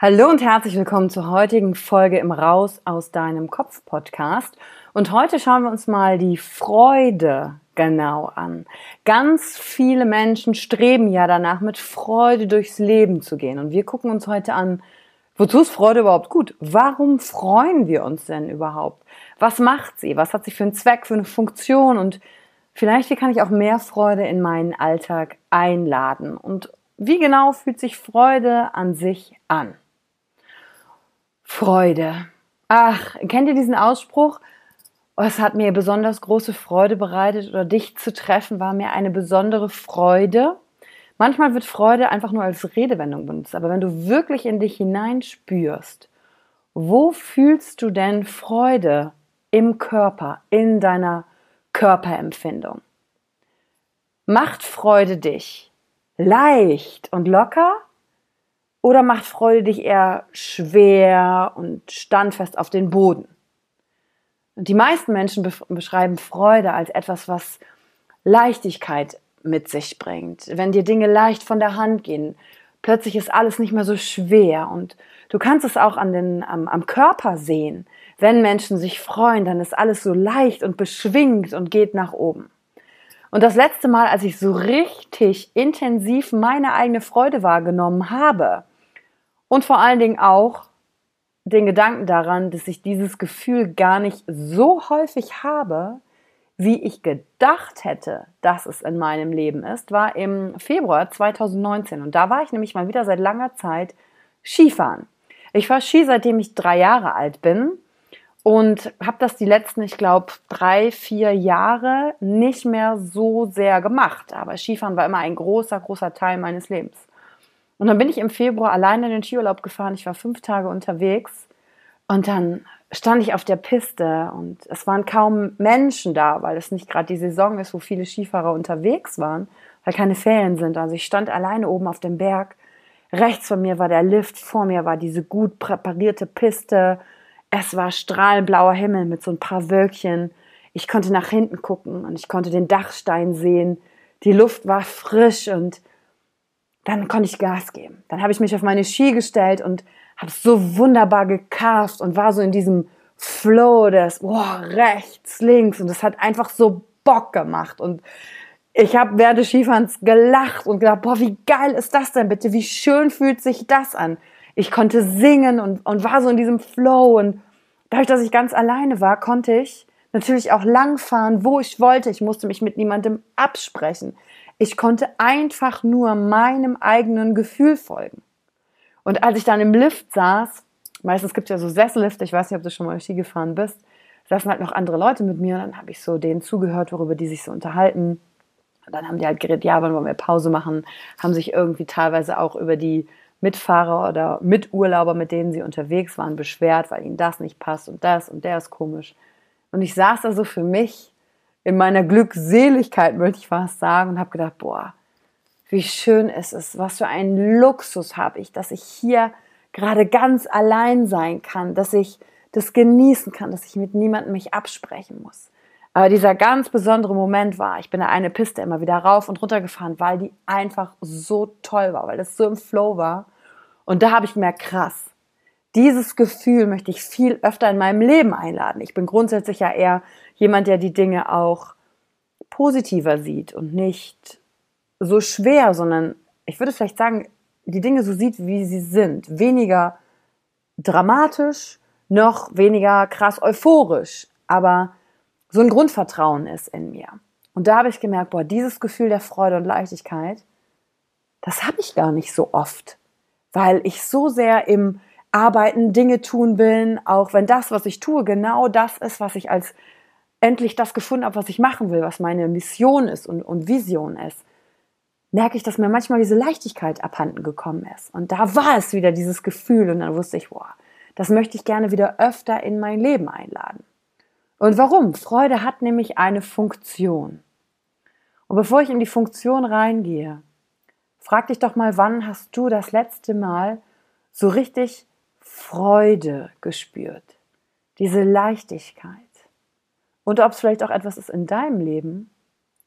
Hallo und herzlich willkommen zur heutigen Folge im Raus aus deinem Kopf Podcast. Und heute schauen wir uns mal die Freude genau an. Ganz viele Menschen streben ja danach, mit Freude durchs Leben zu gehen. Und wir gucken uns heute an, wozu ist Freude überhaupt gut? Warum freuen wir uns denn überhaupt? Was macht sie? Was hat sie für einen Zweck, für eine Funktion? Und vielleicht, wie kann ich auch mehr Freude in meinen Alltag einladen? Und wie genau fühlt sich Freude an sich an? Freude. Ach, kennt ihr diesen Ausspruch? Oh, es hat mir besonders große Freude bereitet oder dich zu treffen war mir eine besondere Freude. Manchmal wird Freude einfach nur als Redewendung benutzt, aber wenn du wirklich in dich hineinspürst, wo fühlst du denn Freude im Körper, in deiner Körperempfindung? Macht Freude dich leicht und locker oder macht Freude dich eher schwer und standfest auf den Boden? Und die meisten Menschen beschreiben Freude als etwas, was Leichtigkeit mit sich bringt. Wenn dir Dinge leicht von der Hand gehen, plötzlich ist alles nicht mehr so schwer. Und du kannst es auch an den, am, am Körper sehen. Wenn Menschen sich freuen, dann ist alles so leicht und beschwingt und geht nach oben. Und das letzte Mal, als ich so richtig intensiv meine eigene Freude wahrgenommen habe, und vor allen Dingen auch den Gedanken daran, dass ich dieses Gefühl gar nicht so häufig habe, wie ich gedacht hätte, dass es in meinem Leben ist, war im Februar 2019. Und da war ich nämlich mal wieder seit langer Zeit Skifahren. Ich fahre Ski, seitdem ich drei Jahre alt bin und habe das die letzten, ich glaube, drei, vier Jahre nicht mehr so sehr gemacht. Aber Skifahren war immer ein großer, großer Teil meines Lebens. Und dann bin ich im Februar alleine in den Skiurlaub gefahren. Ich war fünf Tage unterwegs und dann stand ich auf der Piste und es waren kaum Menschen da, weil es nicht gerade die Saison ist, wo viele Skifahrer unterwegs waren, weil keine Ferien sind. Also ich stand alleine oben auf dem Berg. Rechts von mir war der Lift, vor mir war diese gut präparierte Piste. Es war strahlblauer Himmel mit so ein paar Wölkchen. Ich konnte nach hinten gucken und ich konnte den Dachstein sehen. Die Luft war frisch und dann konnte ich Gas geben. Dann habe ich mich auf meine Ski gestellt und habe so wunderbar gekarft und war so in diesem Flow des boah, rechts, links und es hat einfach so Bock gemacht und ich habe während des Skifahrens gelacht und gedacht, boah, wie geil ist das denn bitte? Wie schön fühlt sich das an? Ich konnte singen und, und war so in diesem Flow und dadurch, dass ich ganz alleine war, konnte ich natürlich auch langfahren, wo ich wollte. Ich musste mich mit niemandem absprechen. Ich konnte einfach nur meinem eigenen Gefühl folgen. Und als ich dann im Lift saß, meistens gibt es ja so Sessellifte, ich weiß nicht, ob du schon mal Ski gefahren bist, saßen halt noch andere Leute mit mir, dann habe ich so denen zugehört, worüber die sich so unterhalten. Und dann haben die halt geredet, ja, wann wollen wir Pause machen, haben sich irgendwie teilweise auch über die Mitfahrer oder Miturlauber, mit denen sie unterwegs waren, beschwert, weil ihnen das nicht passt und das und der ist komisch. Und ich saß da so für mich in meiner Glückseligkeit, möchte ich fast sagen, und habe gedacht, boah, wie schön ist es, was für einen Luxus habe ich, dass ich hier gerade ganz allein sein kann, dass ich das genießen kann, dass ich mit niemandem mich absprechen muss. Aber dieser ganz besondere Moment war, ich bin da eine Piste immer wieder rauf und runter gefahren, weil die einfach so toll war, weil das so im Flow war. Und da habe ich mir krass, dieses Gefühl möchte ich viel öfter in meinem Leben einladen. Ich bin grundsätzlich ja eher jemand, der die Dinge auch positiver sieht und nicht so schwer, sondern ich würde vielleicht sagen, die Dinge so sieht, wie sie sind. Weniger dramatisch, noch weniger krass euphorisch, aber so ein Grundvertrauen ist in mir. Und da habe ich gemerkt, boah, dieses Gefühl der Freude und Leichtigkeit, das habe ich gar nicht so oft, weil ich so sehr im Arbeiten, Dinge tun bin, auch wenn das, was ich tue, genau das ist, was ich als endlich das gefunden habe, was ich machen will, was meine Mission ist und, und Vision ist, merke ich, dass mir manchmal diese Leichtigkeit abhanden gekommen ist. Und da war es wieder dieses Gefühl und dann wusste ich, boah, das möchte ich gerne wieder öfter in mein Leben einladen. Und warum? Freude hat nämlich eine Funktion. Und bevor ich in die Funktion reingehe, frag dich doch mal, wann hast du das letzte Mal so richtig Freude gespürt, diese Leichtigkeit. Und ob es vielleicht auch etwas ist in deinem Leben,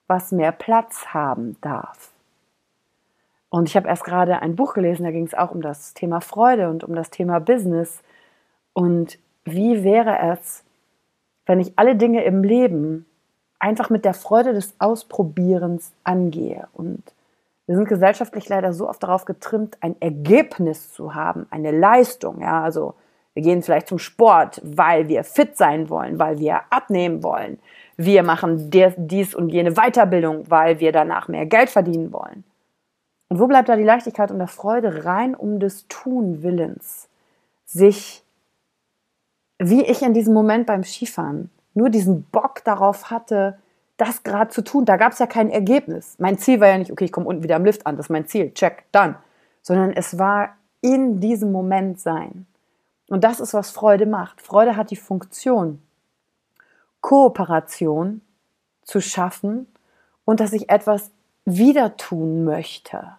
was mehr Platz haben darf. Und ich habe erst gerade ein Buch gelesen, da ging es auch um das Thema Freude und um das Thema Business. Und wie wäre es, wenn ich alle Dinge im Leben einfach mit der Freude des Ausprobierens angehe und wir sind gesellschaftlich leider so oft darauf getrimmt, ein Ergebnis zu haben, eine Leistung. Ja, also wir gehen vielleicht zum Sport, weil wir fit sein wollen, weil wir abnehmen wollen. Wir machen dies und jene Weiterbildung, weil wir danach mehr Geld verdienen wollen. Und wo bleibt da die Leichtigkeit und der Freude rein um des Tun Willens? Sich, wie ich in diesem Moment beim Skifahren, nur diesen Bock darauf hatte, das gerade zu tun. Da gab es ja kein Ergebnis. Mein Ziel war ja nicht, okay, ich komme unten wieder am Lift an, das ist mein Ziel, check, dann. Sondern es war in diesem Moment sein. Und das ist, was Freude macht. Freude hat die Funktion, Kooperation zu schaffen und dass ich etwas wieder tun möchte.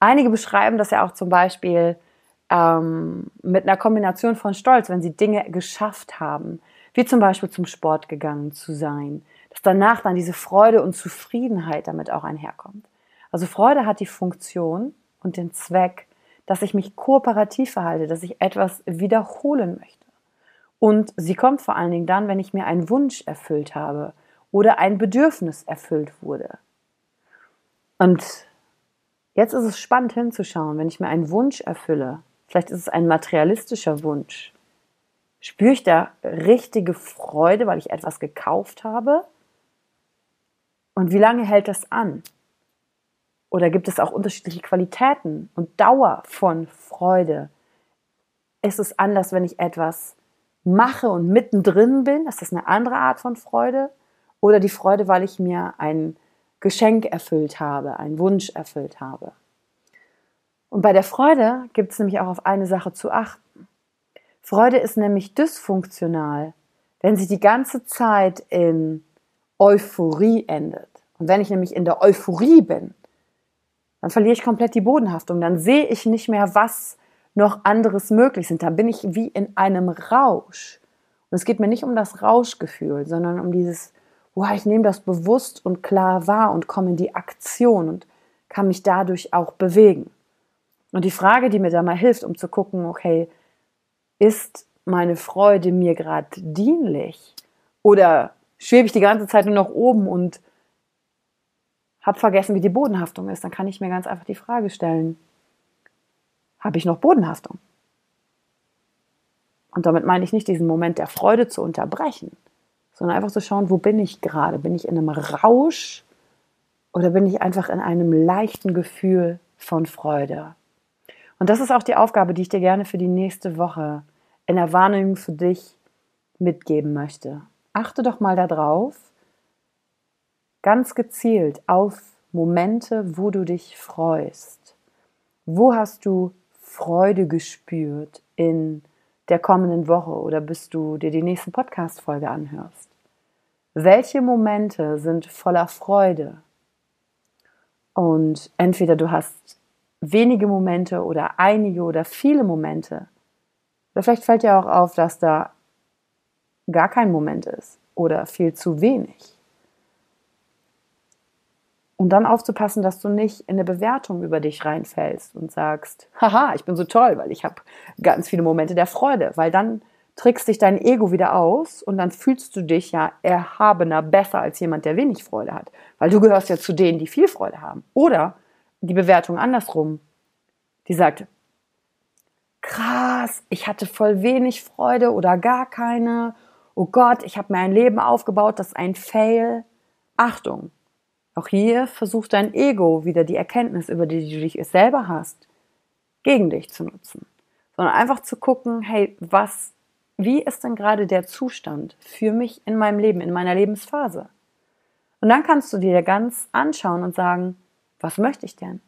Einige beschreiben das ja auch zum Beispiel ähm, mit einer Kombination von Stolz, wenn sie Dinge geschafft haben, wie zum Beispiel zum Sport gegangen zu sein, dass danach dann diese Freude und Zufriedenheit damit auch einherkommt. Also Freude hat die Funktion und den Zweck, dass ich mich kooperativ verhalte, dass ich etwas wiederholen möchte. Und sie kommt vor allen Dingen dann, wenn ich mir einen Wunsch erfüllt habe oder ein Bedürfnis erfüllt wurde. Und jetzt ist es spannend hinzuschauen, wenn ich mir einen Wunsch erfülle, vielleicht ist es ein materialistischer Wunsch, spüre ich da richtige Freude, weil ich etwas gekauft habe? Und wie lange hält das an? Oder gibt es auch unterschiedliche Qualitäten und Dauer von Freude? Ist es anders, wenn ich etwas mache und mittendrin bin? Ist das eine andere Art von Freude? Oder die Freude, weil ich mir ein Geschenk erfüllt habe, einen Wunsch erfüllt habe? Und bei der Freude gibt es nämlich auch auf eine Sache zu achten. Freude ist nämlich dysfunktional, wenn sie die ganze Zeit in Euphorie endet. Und wenn ich nämlich in der Euphorie bin, dann verliere ich komplett die Bodenhaftung. Dann sehe ich nicht mehr, was noch anderes möglich sind. Da bin ich wie in einem Rausch. Und es geht mir nicht um das Rauschgefühl, sondern um dieses, wow, ich nehme das bewusst und klar wahr und komme in die Aktion und kann mich dadurch auch bewegen. Und die Frage, die mir da mal hilft, um zu gucken, okay, ist meine Freude mir gerade dienlich? Oder schwebe ich die ganze Zeit nur noch oben und habe vergessen, wie die Bodenhaftung ist, dann kann ich mir ganz einfach die Frage stellen, habe ich noch Bodenhaftung? Und damit meine ich nicht diesen Moment der Freude zu unterbrechen, sondern einfach zu schauen, wo bin ich gerade? Bin ich in einem Rausch oder bin ich einfach in einem leichten Gefühl von Freude? Und das ist auch die Aufgabe, die ich dir gerne für die nächste Woche in der Wahrnehmung für dich mitgeben möchte. Achte doch mal darauf, ganz gezielt auf Momente, wo du dich freust. Wo hast du Freude gespürt in der kommenden Woche oder bis du dir die nächste Podcast-Folge anhörst? Welche Momente sind voller Freude? Und entweder du hast wenige Momente oder einige oder viele Momente. Vielleicht fällt dir auch auf, dass da gar kein Moment ist oder viel zu wenig. Und dann aufzupassen, dass du nicht in eine Bewertung über dich reinfällst und sagst, haha, ich bin so toll, weil ich habe ganz viele Momente der Freude, weil dann trickst dich dein Ego wieder aus und dann fühlst du dich ja erhabener, besser als jemand, der wenig Freude hat, weil du gehörst ja zu denen, die viel Freude haben. Oder die Bewertung andersrum, die sagt, krass, ich hatte voll wenig Freude oder gar keine. Oh Gott, ich habe mir ein Leben aufgebaut, das ist ein Fail. Achtung, auch hier versucht dein Ego wieder die Erkenntnis, über die du dich selber hast, gegen dich zu nutzen. Sondern einfach zu gucken, hey, was, wie ist denn gerade der Zustand für mich in meinem Leben, in meiner Lebensphase? Und dann kannst du dir ganz anschauen und sagen, was möchte ich denn?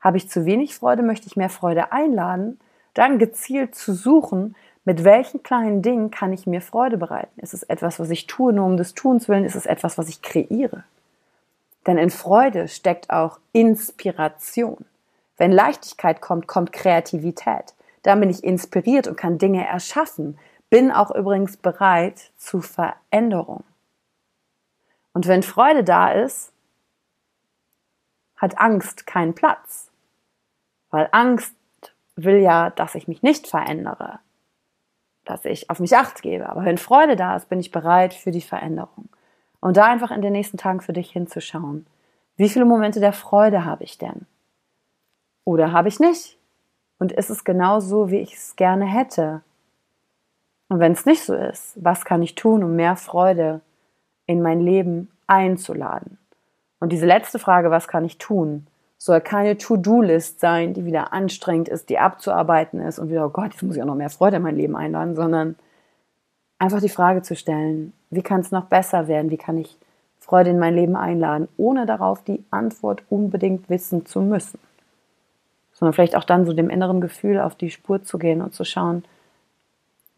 Habe ich zu wenig Freude? Möchte ich mehr Freude einladen? Dann gezielt zu suchen, mit welchen kleinen Dingen kann ich mir Freude bereiten? Ist es etwas, was ich tue, nur um des Tuns willen? Ist es etwas, was ich kreiere? Denn in Freude steckt auch Inspiration. Wenn Leichtigkeit kommt, kommt Kreativität. Dann bin ich inspiriert und kann Dinge erschaffen. Bin auch übrigens bereit zu Veränderung. Und wenn Freude da ist, hat Angst keinen Platz. Weil Angst will ja, dass ich mich nicht verändere, dass ich auf mich acht gebe. Aber wenn Freude da ist, bin ich bereit für die Veränderung. Und da einfach in den nächsten Tagen für dich hinzuschauen. Wie viele Momente der Freude habe ich denn? Oder habe ich nicht? Und ist es genau so, wie ich es gerne hätte? Und wenn es nicht so ist, was kann ich tun, um mehr Freude in mein Leben einzuladen? Und diese letzte Frage, was kann ich tun, soll keine To-Do-List sein, die wieder anstrengend ist, die abzuarbeiten ist und wieder, oh Gott, jetzt muss ich auch noch mehr Freude in mein Leben einladen, sondern einfach die Frage zu stellen, wie kann es noch besser werden? Wie kann ich Freude in mein Leben einladen, ohne darauf die Antwort unbedingt wissen zu müssen? Sondern vielleicht auch dann so dem inneren Gefühl auf die Spur zu gehen und zu schauen,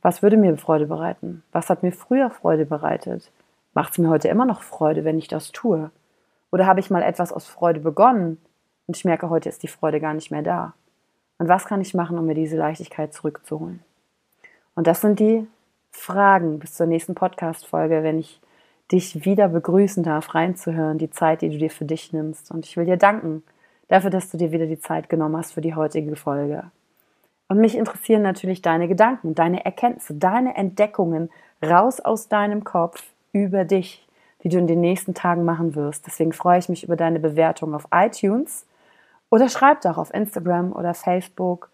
was würde mir Freude bereiten? Was hat mir früher Freude bereitet? Macht es mir heute immer noch Freude, wenn ich das tue? Oder habe ich mal etwas aus Freude begonnen und ich merke, heute ist die Freude gar nicht mehr da? Und was kann ich machen, um mir diese Leichtigkeit zurückzuholen? Und das sind die Fragen bis zur nächsten Podcast-Folge, wenn ich dich wieder begrüßen darf, reinzuhören, die Zeit, die du dir für dich nimmst. Und ich will dir danken dafür, dass du dir wieder die Zeit genommen hast für die heutige Folge. Und mich interessieren natürlich deine Gedanken, deine Erkenntnisse, deine Entdeckungen raus aus deinem Kopf über dich, die du in den nächsten Tagen machen wirst. Deswegen freue ich mich über deine Bewertung auf iTunes oder schreib doch auf Instagram oder Facebook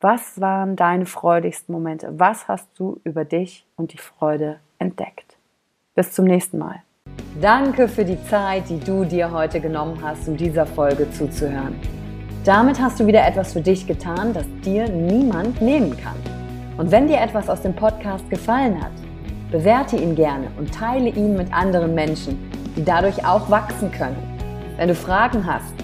was waren deine freudigsten Momente? Was hast du über dich und die Freude entdeckt? Bis zum nächsten Mal. Danke für die Zeit, die du dir heute genommen hast, um dieser Folge zuzuhören. Damit hast du wieder etwas für dich getan, das dir niemand nehmen kann. Und wenn dir etwas aus dem Podcast gefallen hat, bewerte ihn gerne und teile ihn mit anderen Menschen, die dadurch auch wachsen können. Wenn du Fragen hast